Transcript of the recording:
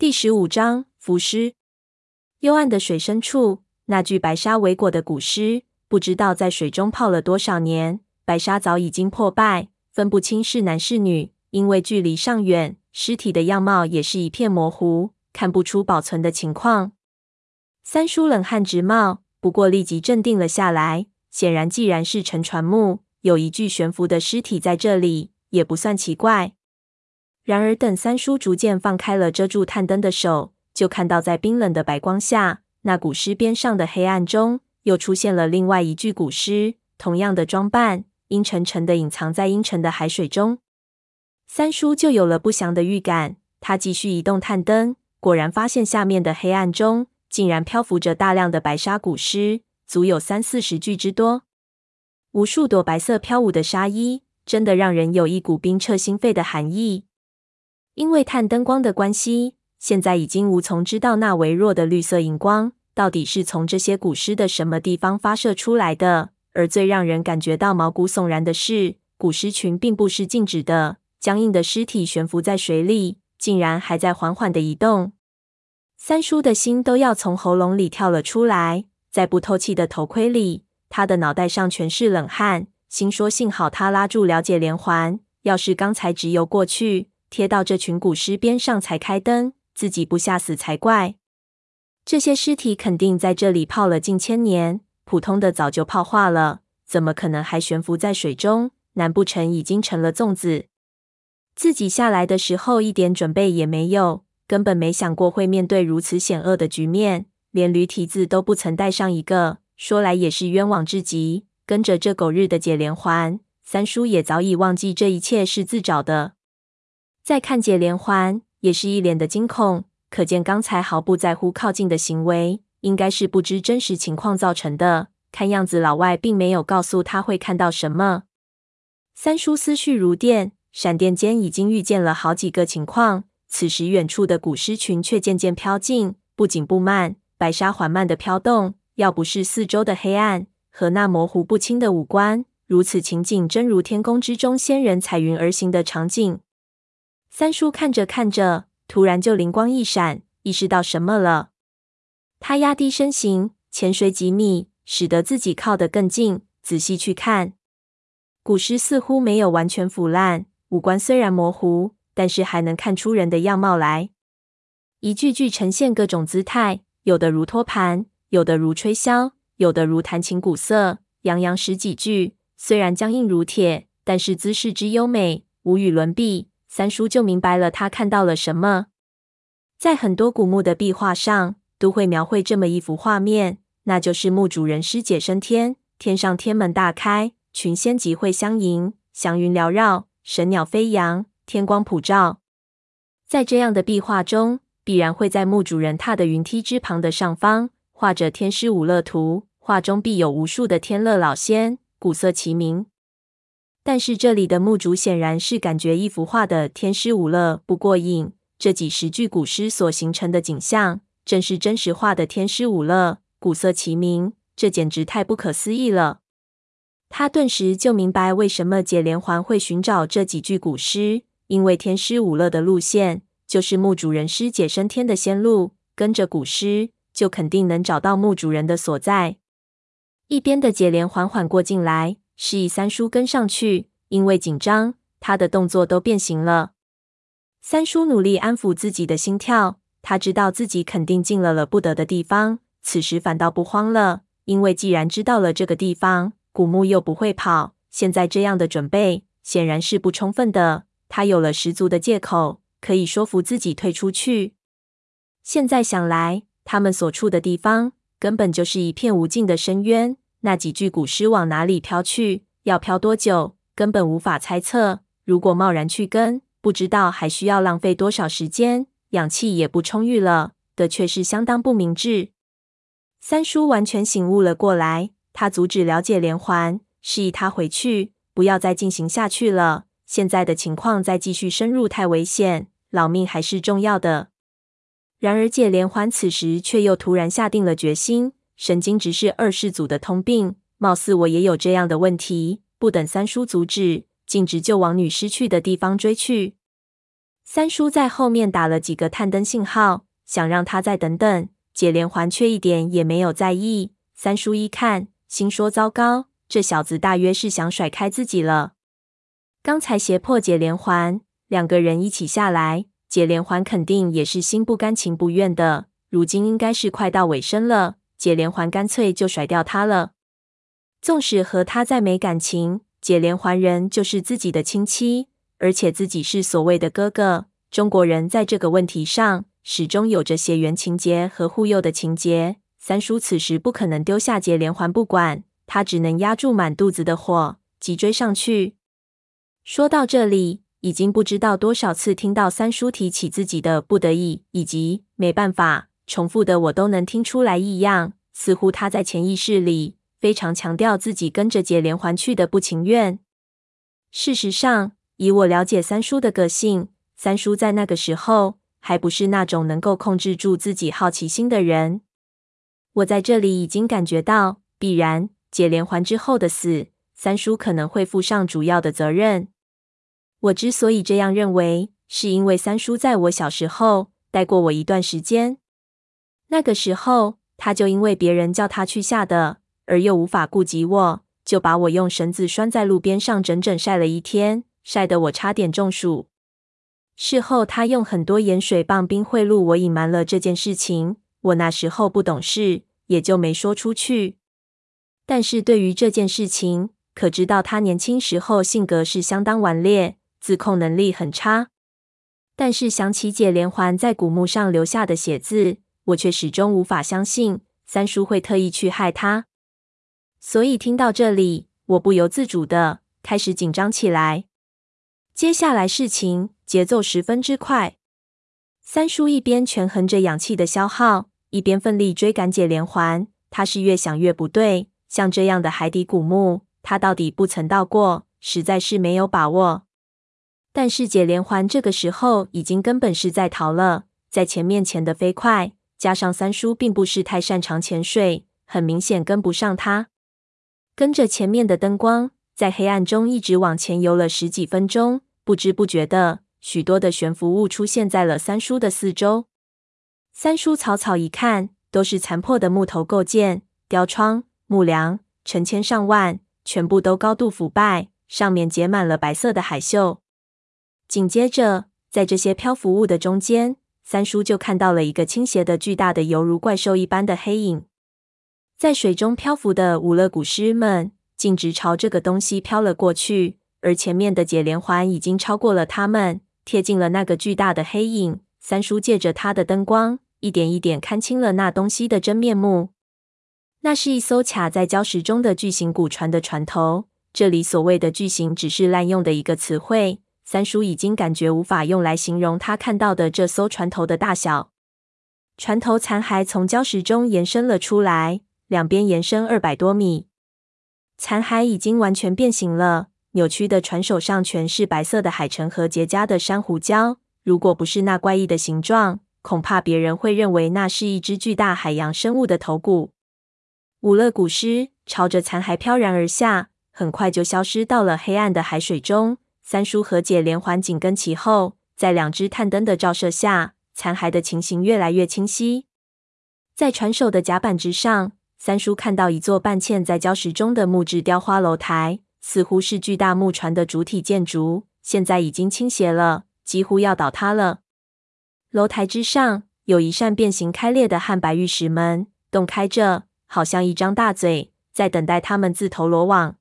第十五章浮尸。幽暗的水深处，那具白纱围裹的古尸，不知道在水中泡了多少年，白纱早已经破败，分不清是男是女。因为距离尚远，尸体的样貌也是一片模糊，看不出保存的情况。三叔冷汗直冒，不过立即镇定了下来。显然，既然是沉船墓，有一具悬浮的尸体在这里，也不算奇怪。然而，等三叔逐渐放开了遮住探灯的手，就看到在冰冷的白光下，那古尸边上的黑暗中，又出现了另外一具古尸，同样的装扮，阴沉沉的隐藏在阴沉的海水中。三叔就有了不祥的预感，他继续移动探灯，果然发现下面的黑暗中，竟然漂浮着大量的白沙古尸，足有三四十具之多，无数朵白色飘舞的纱衣，真的让人有一股冰彻心肺的寒意。因为探灯光的关系，现在已经无从知道那微弱的绿色荧光到底是从这些古尸的什么地方发射出来的。而最让人感觉到毛骨悚然的是，古尸群并不是静止的，僵硬的尸体悬浮在水里，竟然还在缓缓的移动。三叔的心都要从喉咙里跳了出来，在不透气的头盔里，他的脑袋上全是冷汗，心说幸好他拉住了解连环，要是刚才直游过去。贴到这群古尸边上才开灯，自己不吓死才怪。这些尸体肯定在这里泡了近千年，普通的早就泡化了，怎么可能还悬浮在水中？难不成已经成了粽子？自己下来的时候一点准备也没有，根本没想过会面对如此险恶的局面，连驴蹄子都不曾带上一个。说来也是冤枉至极，跟着这狗日的解连环，三叔也早已忘记这一切是自找的。再看解连环，也是一脸的惊恐，可见刚才毫不在乎靠近的行为，应该是不知真实情况造成的。看样子老外并没有告诉他会看到什么。三叔思绪如电，闪电间已经预见了好几个情况。此时远处的古尸群却渐渐飘近，不紧不慢，白纱缓慢的飘动。要不是四周的黑暗和那模糊不清的五官，如此情景真如天空之中仙人彩云而行的场景。三叔看着看着，突然就灵光一闪，意识到什么了。他压低身形，潜水几米，使得自己靠得更近，仔细去看。古尸似乎没有完全腐烂，五官虽然模糊，但是还能看出人的样貌来。一具具呈现各种姿态，有的如托盘，有的如吹箫，有的如弹琴鼓瑟，洋洋十几句。虽然僵硬如铁，但是姿势之优美，无与伦比。三叔就明白了，他看到了什么。在很多古墓的壁画上，都会描绘这么一幅画面，那就是墓主人尸解升天，天上天门大开，群仙集会相迎，祥云缭绕，神鸟飞扬，天光普照。在这样的壁画中，必然会在墓主人踏的云梯之旁的上方画着天师五乐图，画中必有无数的天乐老仙，鼓瑟齐鸣。但是这里的墓主显然是感觉一幅画的天师五乐不过瘾，这几十具古尸所形成的景象，正是真实画的天师五乐，鼓瑟齐鸣，这简直太不可思议了。他顿时就明白为什么解连环会寻找这几具古尸，因为天师五乐的路线就是墓主人师解升天的仙路，跟着古尸就肯定能找到墓主人的所在。一边的解连环缓过劲来。示意三叔跟上去，因为紧张，他的动作都变形了。三叔努力安抚自己的心跳，他知道自己肯定进了了不得的地方，此时反倒不慌了，因为既然知道了这个地方，古墓又不会跑，现在这样的准备显然是不充分的。他有了十足的借口，可以说服自己退出去。现在想来，他们所处的地方根本就是一片无尽的深渊。那几具古尸往哪里飘去？要飘多久？根本无法猜测。如果贸然去跟，不知道还需要浪费多少时间，氧气也不充裕了，的确是相当不明智。三叔完全醒悟了过来，他阻止了解连环，示意他回去，不要再进行下去了。现在的情况再继续深入太危险，老命还是重要的。然而解连环此时却又突然下定了决心。神经质是二世祖的通病，貌似我也有这样的问题。不等三叔阻止，径直就往女尸去的地方追去。三叔在后面打了几个探灯信号，想让他再等等。解连环却一点也没有在意。三叔一看，心说：糟糕，这小子大约是想甩开自己了。刚才胁迫解连环，两个人一起下来，解连环肯定也是心不甘情不愿的。如今应该是快到尾声了，解连环干脆就甩掉他了。纵使和他再没感情，解连环人就是自己的亲戚，而且自己是所谓的哥哥。中国人在这个问题上，始终有着血缘情节和护佑的情节。三叔此时不可能丢下解连环不管，他只能压住满肚子的火，急追上去。说到这里，已经不知道多少次听到三叔提起自己的不得已以及没办法，重复的我都能听出来异样，似乎他在潜意识里非常强调自己跟着解连环去的不情愿。事实上，以我了解三叔的个性，三叔在那个时候。还不是那种能够控制住自己好奇心的人。我在这里已经感觉到，必然解连环之后的死，三叔可能会负上主要的责任。我之所以这样认为，是因为三叔在我小时候带过我一段时间。那个时候，他就因为别人叫他去下的，而又无法顾及我，就把我用绳子拴在路边上，整整晒了一天，晒得我差点中暑。事后，他用很多盐水棒冰贿赂我，隐瞒了这件事情。我那时候不懂事，也就没说出去。但是对于这件事情，可知道他年轻时候性格是相当顽劣，自控能力很差。但是想起解连环在古墓上留下的血字，我却始终无法相信三叔会特意去害他。所以听到这里，我不由自主的开始紧张起来。接下来事情节奏十分之快，三叔一边权衡着氧气的消耗，一边奋力追赶解连环。他是越想越不对，像这样的海底古墓，他到底不曾到过，实在是没有把握。但是解连环这个时候已经根本是在逃了，在前面前的飞快，加上三叔并不是太擅长潜水，很明显跟不上他。跟着前面的灯光，在黑暗中一直往前游了十几分钟。不知不觉的，许多的悬浮物出现在了三叔的四周。三叔草草一看，都是残破的木头构件、雕窗、木梁，成千上万，全部都高度腐败，上面结满了白色的海锈。紧接着，在这些漂浮物的中间，三叔就看到了一个倾斜的巨大的、犹如怪兽一般的黑影，在水中漂浮的五勒古狮们径直朝这个东西飘了过去。而前面的解连环已经超过了他们，贴近了那个巨大的黑影。三叔借着他的灯光，一点一点看清了那东西的真面目。那是一艘卡在礁石中的巨型古船的船头。这里所谓的巨型，只是滥用的一个词汇。三叔已经感觉无法用来形容他看到的这艘船头的大小。船头残骸从礁石中延伸了出来，两边延伸二百多米，残骸已经完全变形了。扭曲的船首上全是白色的海尘和结痂的珊瑚礁。如果不是那怪异的形状，恐怕别人会认为那是一只巨大海洋生物的头骨。五勒古尸朝着残骸飘然而下，很快就消失到了黑暗的海水中。三叔和解连环紧跟其后，在两只探灯的照射下，残骸的情形越来越清晰。在船首的甲板之上，三叔看到一座半嵌在礁石中的木质雕花楼台。似乎是巨大木船的主体建筑，现在已经倾斜了，几乎要倒塌了。楼台之上有一扇变形开裂的汉白玉石门，洞开着，好像一张大嘴，在等待他们自投罗网。